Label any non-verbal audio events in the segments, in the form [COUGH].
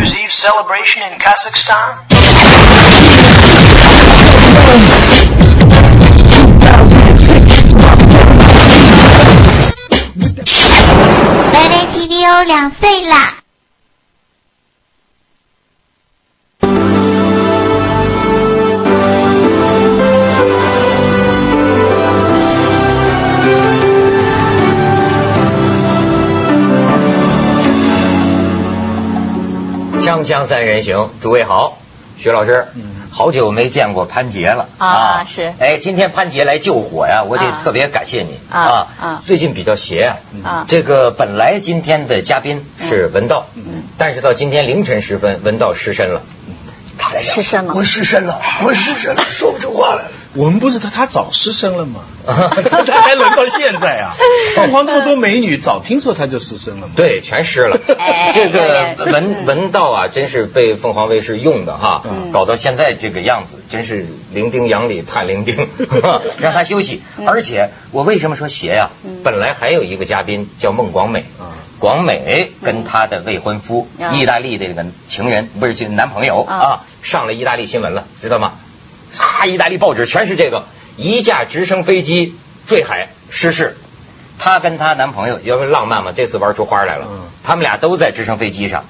Year's Eve celebration in Kazakhstan? TVO 两岁啦！ 锵锵三人行，诸位好，徐老师，好久没见过潘杰了啊是。哎，今天潘杰来救火呀，我得啊特别感谢你啊啊。最近比较邪啊这个本来今天的嘉宾是文道，但是到今天凌晨时分，文道失身了。他来失身了。我失身了，我失身了，说不出话来了。我们不是他，他早失声了吗？[LAUGHS] 他还轮到现在啊？[LAUGHS] 凤凰这么多美女，早听说他就失声了嘛。对，全失了哎。这个文文道啊，真是被凤凰卫视用的哈，嗯搞到现在这个样子，真是零丁洋里探零丁，让他休息。而且我为什么说邪呀？本来还有一个嘉宾叫孟广美啊，广美跟她的未婚夫，啊意大利的这个情人不是就男朋友啊啊，上了意大利新闻了，知道吗？哈，意大利报纸全是这个，一架直升飞机坠海失事。她跟她男朋友，要不浪漫嘛？这次玩出花来了。嗯他们俩都在直升飞机上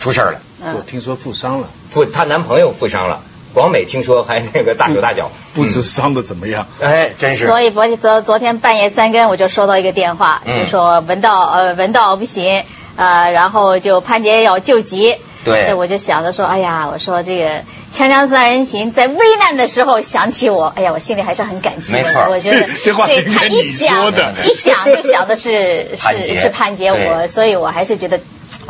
出事儿了，我听说负伤了，负她男朋友负伤了，广美听说还那个大手大脚，不知伤的怎么样。嗯哎，真是。所以昨昨昨天半夜三更我就收到一个电话，嗯就说闻到呃闻到不行，呃然后就潘杰要救急。对。所以我就想着说，哎呀，我说这个《锵锵三人行》在危难的时候想起我，哎呀，我心里还是很感激的。没错。我觉得 [LAUGHS] 这话对他应该你一想说的。一想就想的是 [LAUGHS] 是是潘杰，我所以我还是觉得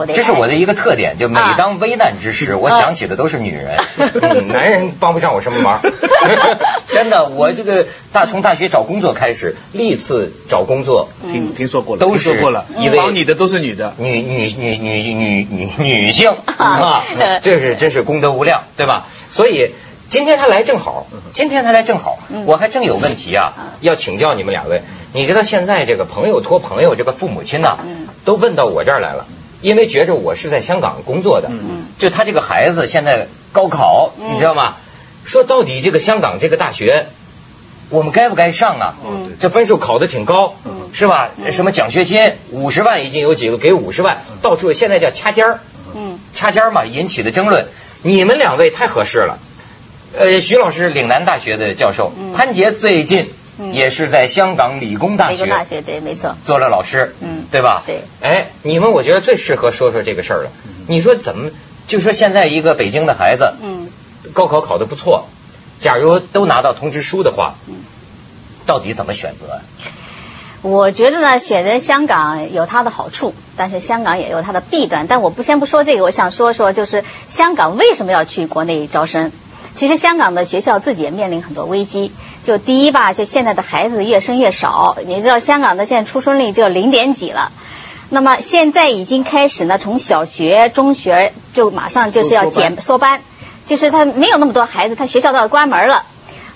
这是我的一个特点，就每啊当危难之时，我想起的都是女人，[LAUGHS] 嗯男人帮不上我什么忙。[LAUGHS] 真的，我这个大从大学找工作开始，历次找工作，听听说过了，都是说过了，以为帮你的都是女的。女女女女女女女性 [LAUGHS] 啊这是真是功德无量，对吧？所以今天他来正好，今天他来正好，我还正有问题啊，要请教你们两位。你知道现在这个朋友托朋友，这个父母亲呐，都问到我这儿来了，因为觉着我是在香港工作的，就他这个孩子现在高考，你知道吗？说到底这个香港这个大学。我们该不该上啊？嗯这分数考得挺高，是吧？什么奖学金五十万已经有几个给五十万，到处现在叫掐尖儿，嗯掐尖儿嘛引起的争论。你们两位太合适了。呃，徐老师岭南大学的教授，嗯潘杰最近嗯也是在香港理工大学大学对，没错。做了老师，嗯对吧？对。哎，你们我觉得最适合说说这个事儿了。你说怎么？就说现在一个北京的孩子，嗯高考考得不错，假如都拿到通知书的话，嗯到底怎么选择？我觉得呢，选择香港有它的好处，但是香港也有它的弊端。但我不先不说这个，我想说说就是香港为什么要去国内招生。其实香港的学校自己也面临很多危机。就第一吧，就现在的孩子越生越少，你知道香港的现在出生率只有零点几了。那么现在已经开始呢，从小学、中学就马上就是要减缩班，就是他没有那么多孩子，他学校都要关门了。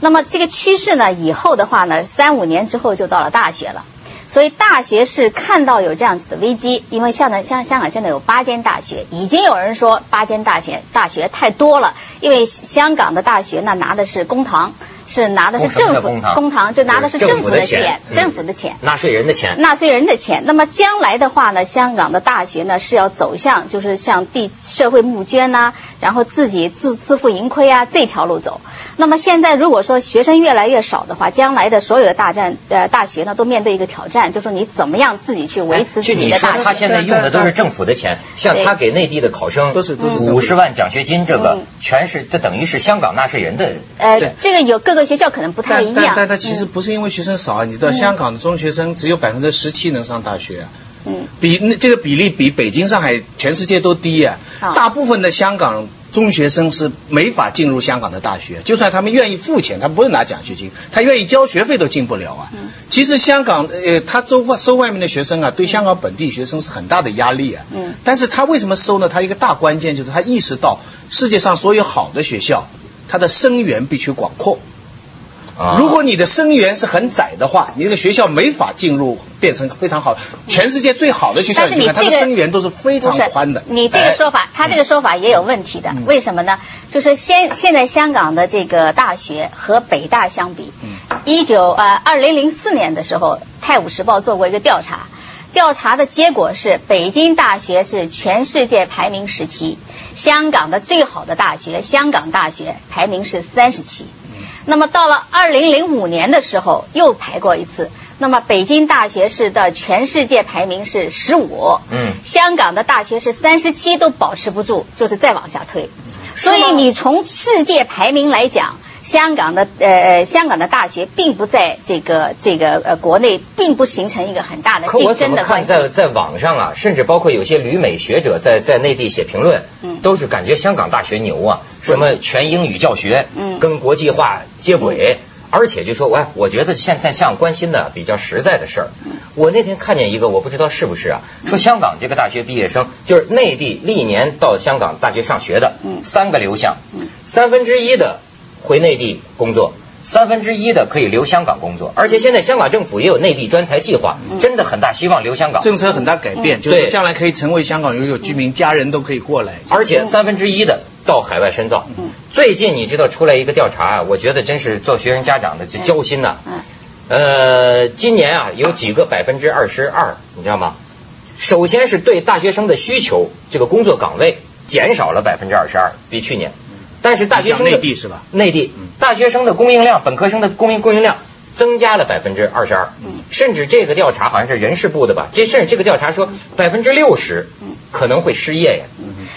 那么这个趋势呢，以后的话呢，三五年之后就到了大学了。所以大学是看到有这样子的危机，因为像呢，香香港现在有八间大学，已经有人说八间大学大学太多了，因为香港的大学呢拿的是公堂，是拿的是政府公堂就拿的是政府的钱政府的钱。纳税人的钱。纳税人的钱。那么将来的话呢，香港的大学呢是要走向就是向地社会募捐呐、然后自己自自负盈亏啊这条路走。那么现在如果说学生越来越少的话，将来的所有的大战呃大学呢都面对一个挑战，就说你怎么样自己去维持自就你说己的大学。他现在用的都是政府的钱，像他给内地的考生都是都是政府五十万奖学金，这个嗯全是这等于是香港纳税人的。呃，这个有各个学校可能不太一样。但但但其实不是因为学生少啊，你知道香港的中学生只有百分之十七能上大学啊。嗯比那这个比例比北京、上海、全世界都低啊！啊大部分的香港中学生是没法进入香港的大学，就算他们愿意付钱，他不会拿奖学金，他愿意交学费都进不了啊。嗯其实香港呃，他收外收外面的学生啊，对香港本地学生是很大的压力啊。嗯但是他为什么收呢？他一个大关键就是他意识到世界上所有好的学校，它的生源必须广阔。啊如果你的生源是很窄的话，你这个学校没法进入变成非常好。全世界最好的学校，但是你看它的这个生源都是非常宽的。你这个说法，他这个说法也有问题的。嗯为什么呢？就是现现在香港的这个大学和北大相比，嗯一九呃二零零四年的时候，《泰晤士报》做过一个调查，调查的结果是北京大学是全世界排名十七，香港的最好的大学香港大学排名是三十七。那么到了二零零五年的时候，又排过一次。那么北京大学是的全世界排名是十五，嗯香港的大学是三十七都保持不住，就是再往下推。所以你从世界排名来讲，香港的呃呃香港的大学并不在这个这个呃国内并不形成一个很大的竞争的关系。在在网上啊，甚至包括有些旅美学者在在内地写评论，嗯都是感觉香港大学牛啊，什么全英语教学，嗯跟国际化接轨。而且就说，喂，我觉得现在像关心的比较实在的事儿。嗯我那天看见一个，我不知道是不是啊，说香港这个大学毕业生，就是内地历年到香港大学上学的，嗯三个流向嗯，三分之一的回内地工作，三分之一的可以留香港工作，而且现在香港政府也有内地专才计划，嗯真的很大希望留香港。政策很大改变，就对是将来可以成为香港永久居民，家人都可以过来。而且三分之一的到海外深造。嗯最近你知道出来一个调查啊，我觉得真是做学生家长的这焦心呐、嗯呃，今年啊有几个百分之二十二，你知道吗？首先是对大学生的需求，这个工作岗位减少了百分之二十二，比去年。但是大学生的内地是吧内地嗯大学生的供应量，本科生的供应供应量增加了百分之二十二嗯，甚至这个调查好像是人事部的吧？这甚至这个调查说百分之六十嗯可能会失业呀。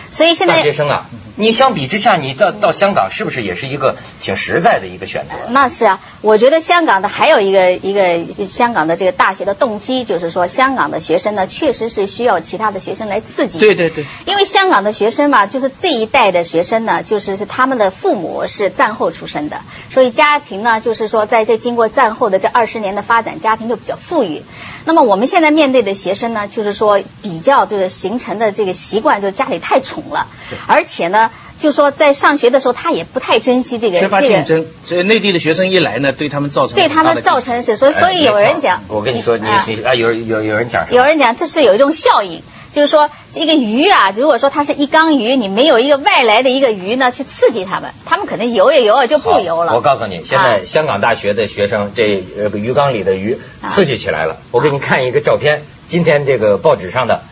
所以现在大学生啊，你相比之下，你到到香港是不是也是一个挺实在的一个选择？那是啊，我觉得香港的还有一个一个香港的这个大学的动机，就是说香港的学生呢，确实是需要其他的学生来刺激。对对对，因为香港的学生嘛，就是这一代的学生呢，就是是他们的父母是战后出生的，所以家庭呢，就是说在这经过战后的这二十年的发展，家庭就比较富裕。那么我们现在面对的学生呢，就是说比较就是形成的这个习惯，就是家里太宠了，而且呢，就说在上学的时候，他也不太珍惜这个缺乏这个竞争，所以内地的学生一来呢，对他们造成对他们造成是，所以所以有人讲，我跟你说，你啊你啊，有有有人讲？有人讲这是有一种效应，就是说这个鱼啊，如果说它是一缸鱼，你没有一个外来的一个鱼呢去刺激它们，它们可能游也游啊就不游了。我告诉你，现在香港大学的学生，这呃鱼缸里的鱼啊刺激起来了。我给你看一个照片，今天这个报纸上的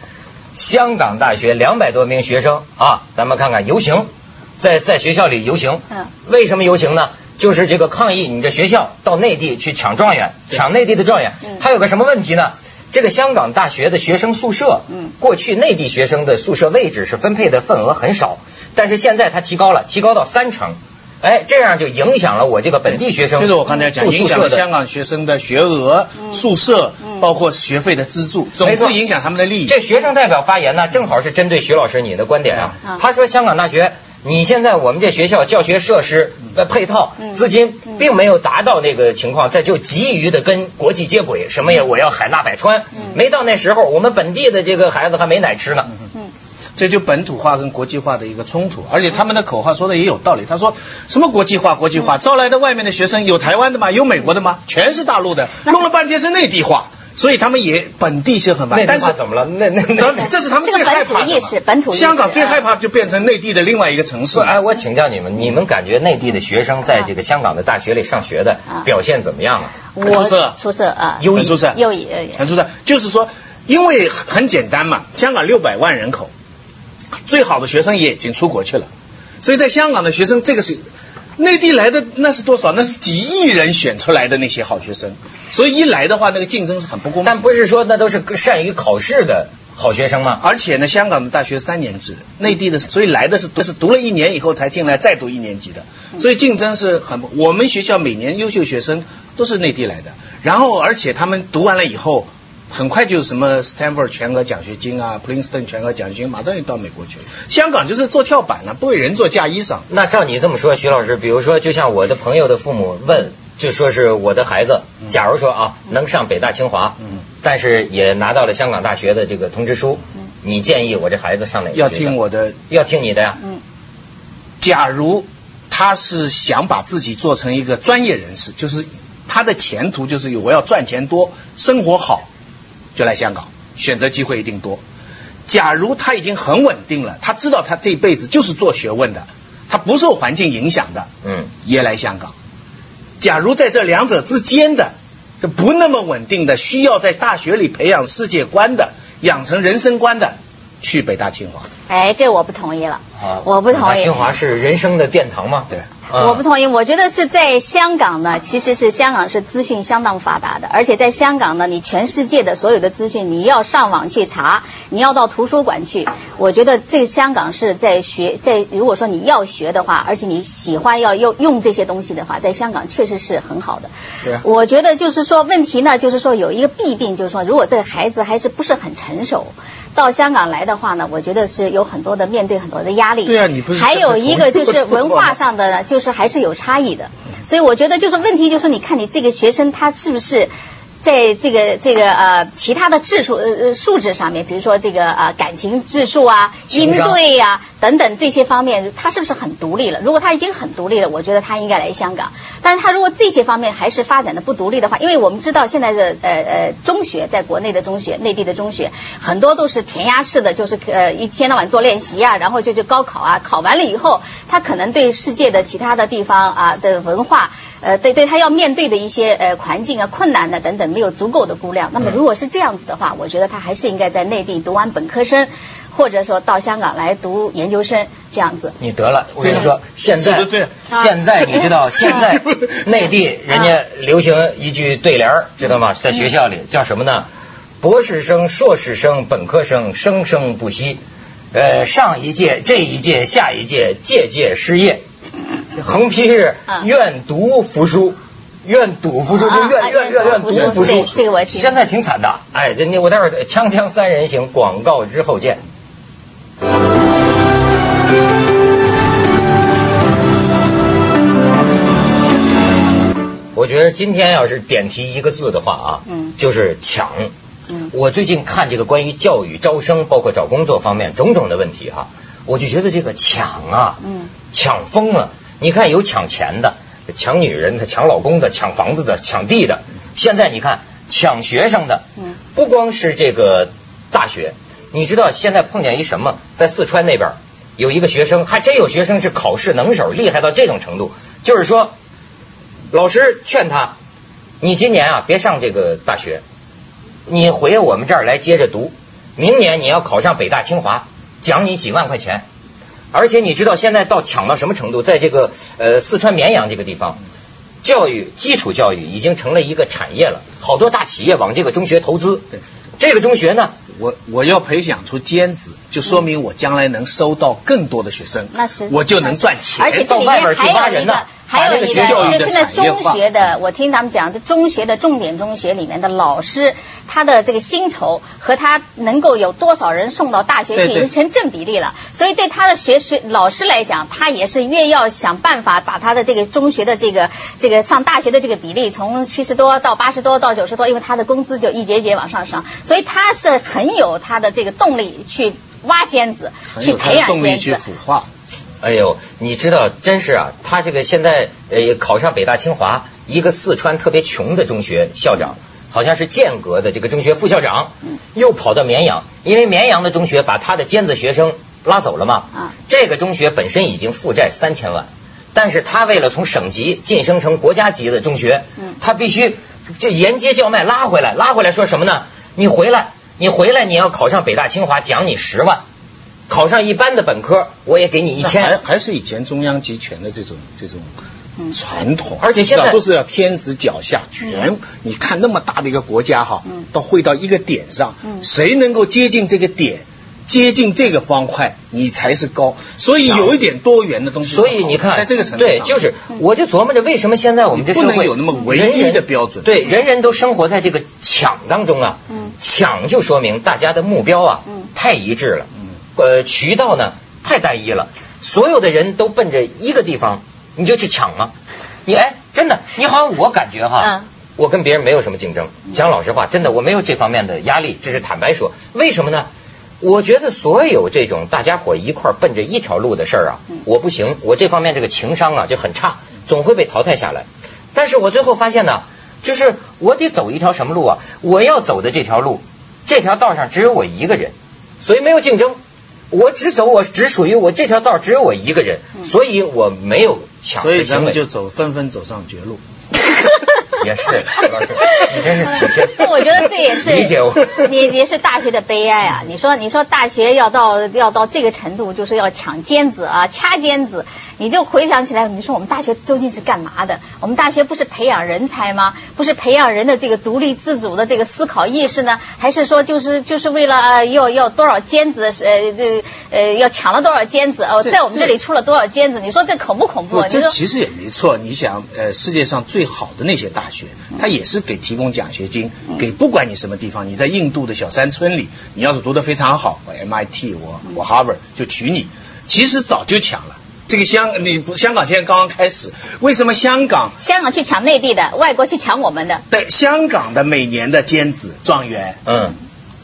香港大学两百多名学生啊，咱们看看游行，在在学校里游行。嗯为什么游行呢？就是这个抗议你这学校到内地去抢状元，抢内地的状元嗯。它有个什么问题呢？这个香港大学的学生宿舍，嗯过去内地学生的宿舍位置是分配的份额很少，但是现在它提高了，提高到三成，哎，这样就影响了我这个本地学生。就是我刚才讲，住影响了宿舍的香港学生的学额、宿舍，包括学费的资助，总没错之影响他们的利益。这学生代表发言呢，正好是针对徐老师你的观点啊嗯。他说香港大学，你现在我们这学校教学设施呃配套嗯资金并没有达到那个情况，在就急于的跟国际接轨，什么呀我要海纳百川，没到那时候，我们本地的这个孩子还没奶吃呢。这就本土化跟国际化的一个冲突，而且他们的口号说的也有道理。他说什么国际化，国际化，招来的外面的学生有台湾的吗？有美国的吗？全是大陆的，弄了半天是内地化，所以他们也本地性很那烦。但是怎么了？那那那这是他们最害怕的嘛这个本土意识本土香港最害怕就变成内地的另外一个城市不，。哎，我请教你们，你们感觉内地的学生在这个香港的大学里上学的啊表现怎么样啊？我出色出色啊，优异出色，优异优异很出色。就是说，因为很简单嘛，香港六百万人口，最好的学生也已经出国去了，所以在香港的学生这个是。内地来的那是多少？那是几亿人选出来的那些好学生，所以一来的话，那个竞争是很不公平。但不是说那都是善于考试的好学生吗？而且呢，香港的大学三年制，内地的，所以来的是是读了一年以后才进来再读一年级的，所以竞争是很。我们学校每年优秀学生都是内地来的，然后而且他们读完了以后，很快就什么 Stanford 全额奖学金啊，Princeton 全额奖学金，马上就到美国去了。香港就是做跳板了、不为人做嫁衣裳。那照你这么说，徐老师，比如说，就像我的朋友的父母问，就说是我的孩子，假如说啊能上北大清华，嗯但是也拿到了香港大学的这个通知书，你建议我这孩子上哪个学校？要听我的，要听你的呀。嗯假如他是想把自己做成一个专业人士，就是他的前途就是我要赚钱多，生活好，就来香港，选择机会一定多。假如他已经很稳定了，他知道他这辈子就是做学问的，他不受环境影响的，嗯，也来香港。假如在这两者之间的，就不那么稳定的，需要在大学里培养世界观的、养成人生观的，去北大清华。哎，这我不同意了，啊，我不同意。北大清华是人生的殿堂吗？对。啊我不同意，我觉得是在香港呢，其实是香港是资讯相当发达的，而且在香港呢，你全世界的所有的资讯，你要上网去查，你要到图书馆去。我觉得这个香港是在学，在如果说你要学的话，而且你喜欢要用用这些东西的话，在香港确实是很好的。对啊我觉得就是说，问题呢，就是说有一个弊病，就是说，如果这个孩子还是不是很成熟，到香港来的话呢，我觉得是有很多的面对很多的压力。对啊你不是还有一个就是文化上的呢，[LAUGHS] 就是还是有差异的。所以我觉得就是问题就是你看你这个学生他是不是。在这个这个呃其他的质数呃呃素质上面，比如说这个呃感情质数啊、应对呀、等等这些方面，他是不是很独立了？如果他已经很独立了，我觉得他应该来香港。但是他如果这些方面还是发展的不独立的话，因为我们知道现在的呃呃中学，在国内的中学、内地的中学，很多都是填鸭式的，就是呃一天到晚做练习啊，然后就就高考啊，考完了以后，他可能对世界的其他的地方啊的文化。呃，对对，他要面对的一些呃环境啊、困难的等等，没有足够的估量。那么如果是这样子的话，我觉得他还是应该在内地读完本科生，或者说到香港来读研究生这样子。你得了，我跟你说，现在现在你知道，[LAUGHS] 现在 [LAUGHS] 内地人家流行一句对联儿，知道吗？在学校里叫什么呢？博士生、硕士生、本科生，生生不息。呃，上一届、这一届、下一届，届届失业。[LAUGHS] 横批是啊愿赌服输。愿赌服输，就愿愿愿愿赌服输。这个我听现在挺惨的，哎，人家我待会儿锵锵三人行广告之后见。我觉得今天要是点题一个字的话啊，嗯就是抢。嗯我最近看这个关于教育招生，包括找工作方面种种的问题哈、我就觉得这个抢啊，嗯抢疯了。你看有抢钱的，抢女人的，抢老公的，抢房子的，抢地的。现在你看抢学生的，嗯不光是这个大学，你知道现在碰见一什么？在四川那边有一个学生，还真有学生是考试能手，厉害到这种程度，就是说，老师劝他，你今年啊别上这个大学，你回我们这儿来接着读，明年你要考上北大清华，奖你几万块钱。而且你知道现在到抢到什么程度？在这个呃四川绵阳这个地方，教育基础教育已经成了一个产业了，好多大企业往这个中学投资。对，这个中学呢，我我要培养出尖子，就说明我将来能收到更多的学生，那是我就能赚钱。而且里到外边去面还有一个挖人呢，还有一个，就现在中学的，我听他们讲，这中学的重点中学里面的老师，他的这个薪酬和他能够有多少人送到大学去，已经成正比例了。所以对他的学学老师来讲，他也是越要想办法把他的这个中学的这个这个上大学的这个比例从七十多到八十多到九十多，因为他的工资就一节节往上升，所以他是很有他的这个动力去挖尖子，去培养的动力去尖子。腐化。哎呦，你知道，真是啊，他这个现在呃考上北大清华，一个四川特别穷的中学校长，好像是剑阁的这个中学副校长，又跑到绵阳，因为绵阳的中学把他的尖子学生拉走了嘛。啊这个中学本身已经负债三千万，但是他为了从省级晋升成国家级的中学，嗯他必须就沿街叫卖拉回来，拉回来说什么呢？你回来，你回来，你要考上北大清华，奖你十万。考上一般的本科，我也给你一还千。还还是以前中央集权的这种这种嗯传统，而且现在都是要天子脚下，全你看那么大的一个国家哈嗯，到会到一个点上嗯，谁能够接近这个点？接近这个方块，你才是高，所以有一点多元的东西。所以你看，在这个程度对，就是我就琢磨着，为什么现在我们这社会不能有那么唯一的标准人人对，人人都生活在这个抢当中啊。嗯抢就说明大家的目标啊，嗯太一致了。嗯呃，渠道呢太单一了，所有的人都奔着一个地方，你就去抢嘛。你哎，真的，你好像我感觉哈。嗯我跟别人没有什么竞争，讲老实话，真的我没有这方面的压力，这是坦白说。为什么呢？我觉得所有这种大家伙一块奔着一条路的事儿啊，我不行，我这方面这个情商啊就很差，总会被淘汰下来。但是我最后发现呢，就是我得走一条什么路啊？我要走的这条路，这条道上只有我一个人，所以没有竞争。我只走，我只属于我这条道，只有我一个人，所以我没有抢。所以咱们就走，纷纷走上绝路。也是，你真是体贴。[LAUGHS] 我觉得这也是理解我。[LAUGHS] 你你是大学的悲哀啊！你说你说大学要到要到这个程度，就是要抢尖子啊，掐尖子。你就回想起来，你说我们大学究竟是干嘛的？我们大学不是培养人才吗？不是培养人的这个独立自主的这个思考意识呢？还是说就是就是为了呃要要多少尖子？呃这呃要抢了多少尖子？哦，在我们这里出了多少尖子？你说这恐不恐怖？这其实也没错。你想，呃，世界上最好的那些大学，它也是给提供奖学金，给不管你什么地方，你在印度的小山村里，你要是读得非常好，我 MIT，我我 Harvard 就娶你。其实早就抢了。这个香，你不香港现在刚刚开始，为什么香港？香港去抢内地的，外国去抢我们的。对，香港的每年的尖子状元，嗯，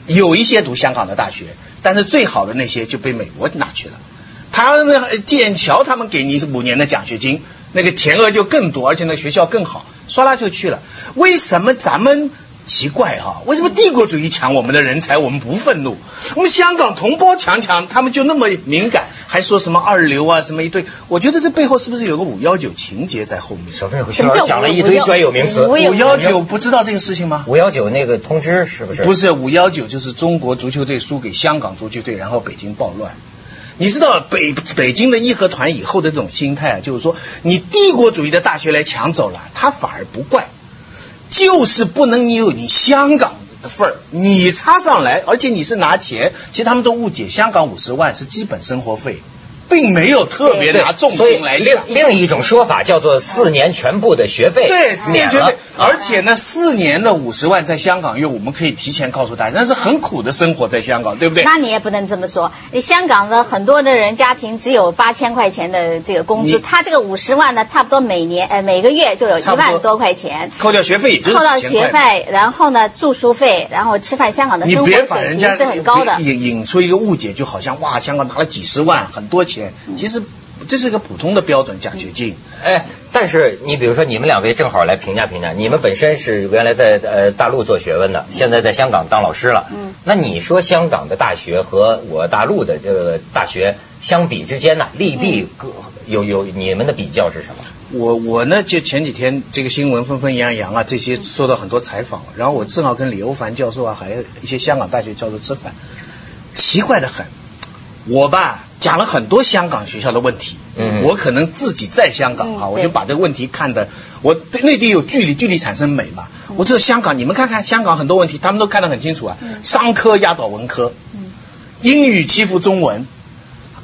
有一些读香港的大学，但是最好的那些就被美国拿去了。他们剑桥他们给你五年的奖学金，那个钱额就更多，而且那学校更好，唰啦就去了。为什么咱们？奇怪哈，为什么帝国主义抢我们的人才，我们不愤怒？我们香港同胞强强，他们就那么敏感，还说什么二流啊，什么一堆？我觉得这背后是不是有个五幺九情节在后面？小朋友讲了一堆专有名词。五幺九不知道这个事情吗？五幺九那个通知是不是？不是五幺九，就是中国足球队输给香港足球队，然后北京暴乱。你知道北北京的义和团以后的这种心态啊，就是说你帝国主义的大学来抢走了，他反而不怪。就是不能你有你香港的份儿，你插上来，而且你是拿钱，其实他们都误解，香港五十万是基本生活费。并没有特别拿重金来另另一种说法叫做四年全部的学费，对，四年全费，而且呢，四年的五十万在香港因为，我们可以提前告诉大家，那是很苦的生活在香港，对不对？那你也不能这么说，你香港的很多的人家庭只有八千块钱的这个工资，他这个五十万呢，差不多每年呃每个月就有一万多块钱，扣掉学费，扣掉学费，然后呢住宿费，然后吃饭，香港的生活水平是很高的，引引出一个误解，就好像哇，香港拿了几十万，很多钱。其实这是一个普通的标准奖学金，哎，但是你比如说你们两位正好来评价评价，你们本身是原来在呃大陆做学问的，现在在香港当老师了，嗯，那你说香港的大学和我大陆的这个大学相比之间呢，利弊各有有你们的比较是什么？我我呢就前几天这个新闻纷纷扬扬啊，这些受到很多采访，然后我正好跟李欧凡教授啊，还有一些香港大学教授吃饭，奇怪的很，我吧。讲了很多香港学校的问题，嗯，我可能自己在香港啊，我就把这个问题看的，我对内地有距离，距离产生美嘛。我知道香港，你们看看香港很多问题，他们都看得很清楚啊。商科压倒文科，英语欺负中文，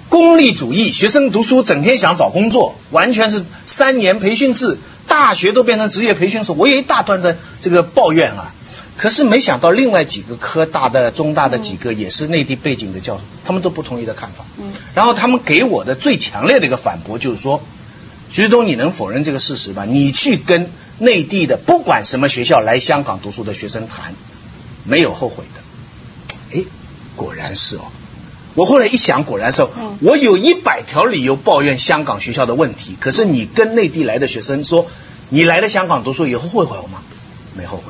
功利主义，学生读书整天想找工作，完全是三年培训制，大学都变成职业培训所。我有一大段的这个抱怨啊。可是没想到，另外几个科大的、中大的几个也是内地背景的教授，他们都不同意的看法。嗯，然后他们给我的最强烈的一个反驳就是说：“徐志东，你能否认这个事实吗？你去跟内地的不管什么学校来香港读书的学生谈，没有后悔的。”哎，果然是哦。我后来一想，果然是哦。我有一百条理由抱怨香港学校的问题，可是你跟内地来的学生说，你来了香港读书以后后悔吗？没后悔。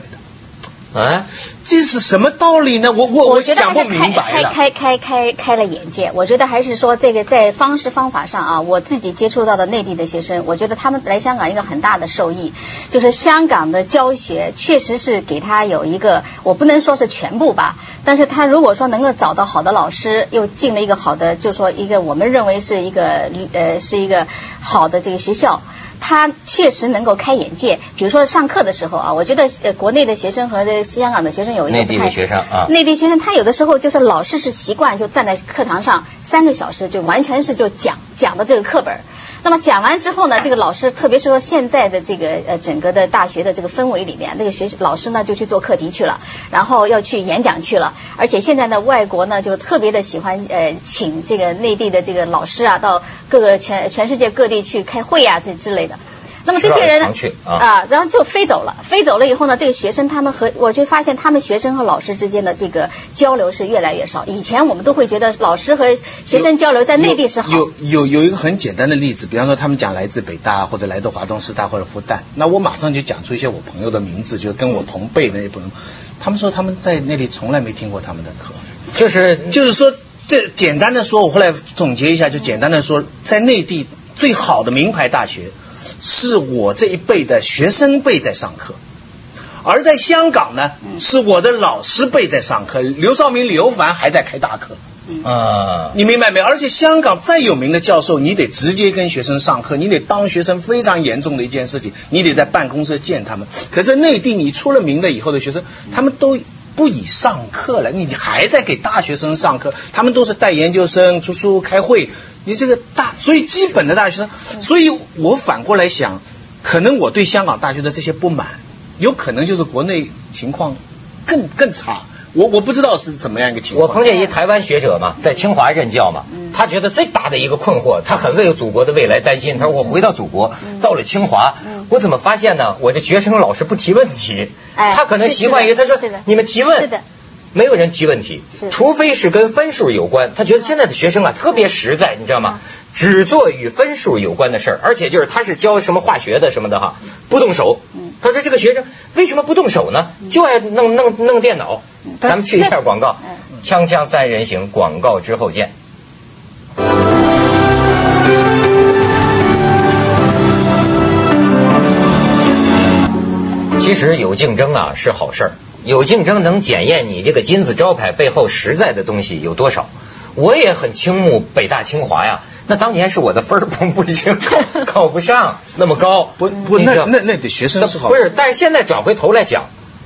哎，这是什么道理呢？我我我讲不明白了。开开开开开了眼界，我觉得还是说这个在方式方法上啊，我自己接触到的内地的学生，我觉得他们来香港一个很大的受益，就是香港的教学确实是给他有一个，我不能说是全部吧，但是他如果说能够找到好的老师，又进了一个好的，就说一个我们认为是一个呃是一个好的这个学校。他确实能够开眼界，比如说上课的时候啊，我觉得呃国内的学生和这香港的学生有一个内地的学生啊，内地学生他有的时候就是老师是习惯就站在课堂上三个小时就完全是就讲讲的这个课本。那么讲完之后呢，这个老师，特别是说现在的这个呃整个的大学的这个氛围里面，那个学老师呢就去做课题去了，然后要去演讲去了，而且现在呢外国呢就特别的喜欢呃请这个内地的这个老师啊到各个全全世界各地去开会啊这之类的。那么这些人呢啊啊，然后就飞走了。飞走了以后呢，这个学生他们和我就发现他们学生和老师之间的这个交流是越来越少。以前我们都会觉得老师和学生交流在内地是好。有有有一个很简单的例子，比方说他们讲来自北大或者来自华东师大或者复旦，那我马上就讲出一些我朋友的名字，就跟我同辈的那些朋友，他们说他们在那里从来没听过他们的课，就是就是说这简单的说，我后来总结一下，就简单的说，在内地最好的名牌大学，是我这一辈的学生辈在上课。而在香港呢，是我的老师辈在上课，刘少明、李欧凡还在开大课。啊，你明白没有？而且香港再有名的教授，你得直接跟学生上课，你得当学生非常严重的一件事情，你得在办公室见他们。可是内地你出了名的以后的学生，他们都不以上课了，你还在给大学生上课，他们都是带研究生出书开会，你这个大，所以基本的大学生，所以我反过来想，可能我对香港大学的这些不满，有可能就是国内情况更更差。我我不知道是怎么样一个情况。我碰见一台湾学者嘛，在清华任教嘛，他觉得最大的一个困惑，他很为祖国的未来担心。他说我回到祖国，到了清华，我怎么发现呢？我这学生老师不提问题，哎他可能习惯于他说你们提问，没有人提问题，除非是跟分数有关。他觉得现在的学生啊特别实在，你知道吗？只做与分数有关的事儿，而且就是他是教什么化学的什么的哈，不动手。他说这个学生为什么不动手呢？就爱弄弄弄电脑。咱们去一下广告，锵锵三人行广告之后见。其实有竞争啊是好事儿，有竞争能检验你这个金字招牌背后实在的东西有多少。我也很倾慕北大清华呀，那当年是我的分儿不不行，考 [LAUGHS] 考不上那么高。不不，那那那得学生是好。不是，但是现在转回头来讲，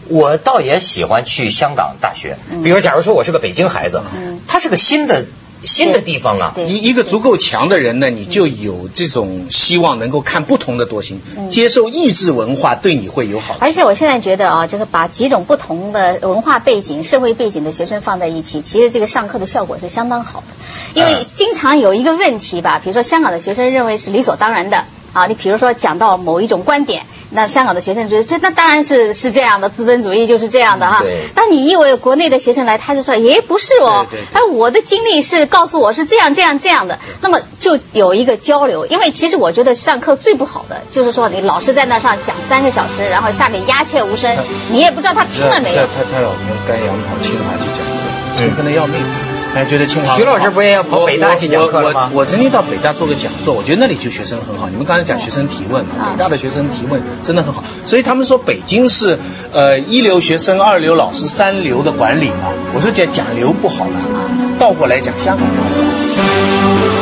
我倒也喜欢去香港大学。比如，假如说我是个北京孩子，他是个新的新的地方啊。你一一个足够强的人呢，你就有这种希望能够看不同的多星，接受异质文化对你会有好处。而且我现在觉得啊，就是把几种不同的文化背景、社会背景的学生放在一起，其实这个上课的效果是相当好的。因为嗯经常有一个问题吧，比如说香港的学生认为是理所当然的啊，你比如说讲到某一种观点，那香港的学生觉得这那当然是是这样的，资本主义就是这样的哈对。但你以为国内的学生来，他就说，也不是哦哎，我的经历是告诉我是这样这样这样的，那么就有一个交流。因为其实我觉得上课最不好的就是说，你老师在那上讲三个小时，然后下面鸦雀无声，你也不知道他听了没有在。他他老公甘阳跑清华去讲课，兴奋的要命。还觉得清华徐老师不也要跑北大去讲课了吗我我我曾经到北大做个讲座，我觉得那里就学生很好。你们刚才讲学生提问，啊北大的学生提问真的很好。所以他们说北京是呃一流学生、二流老师、三流的管理嘛。我说讲讲流不好了，倒过来讲香港。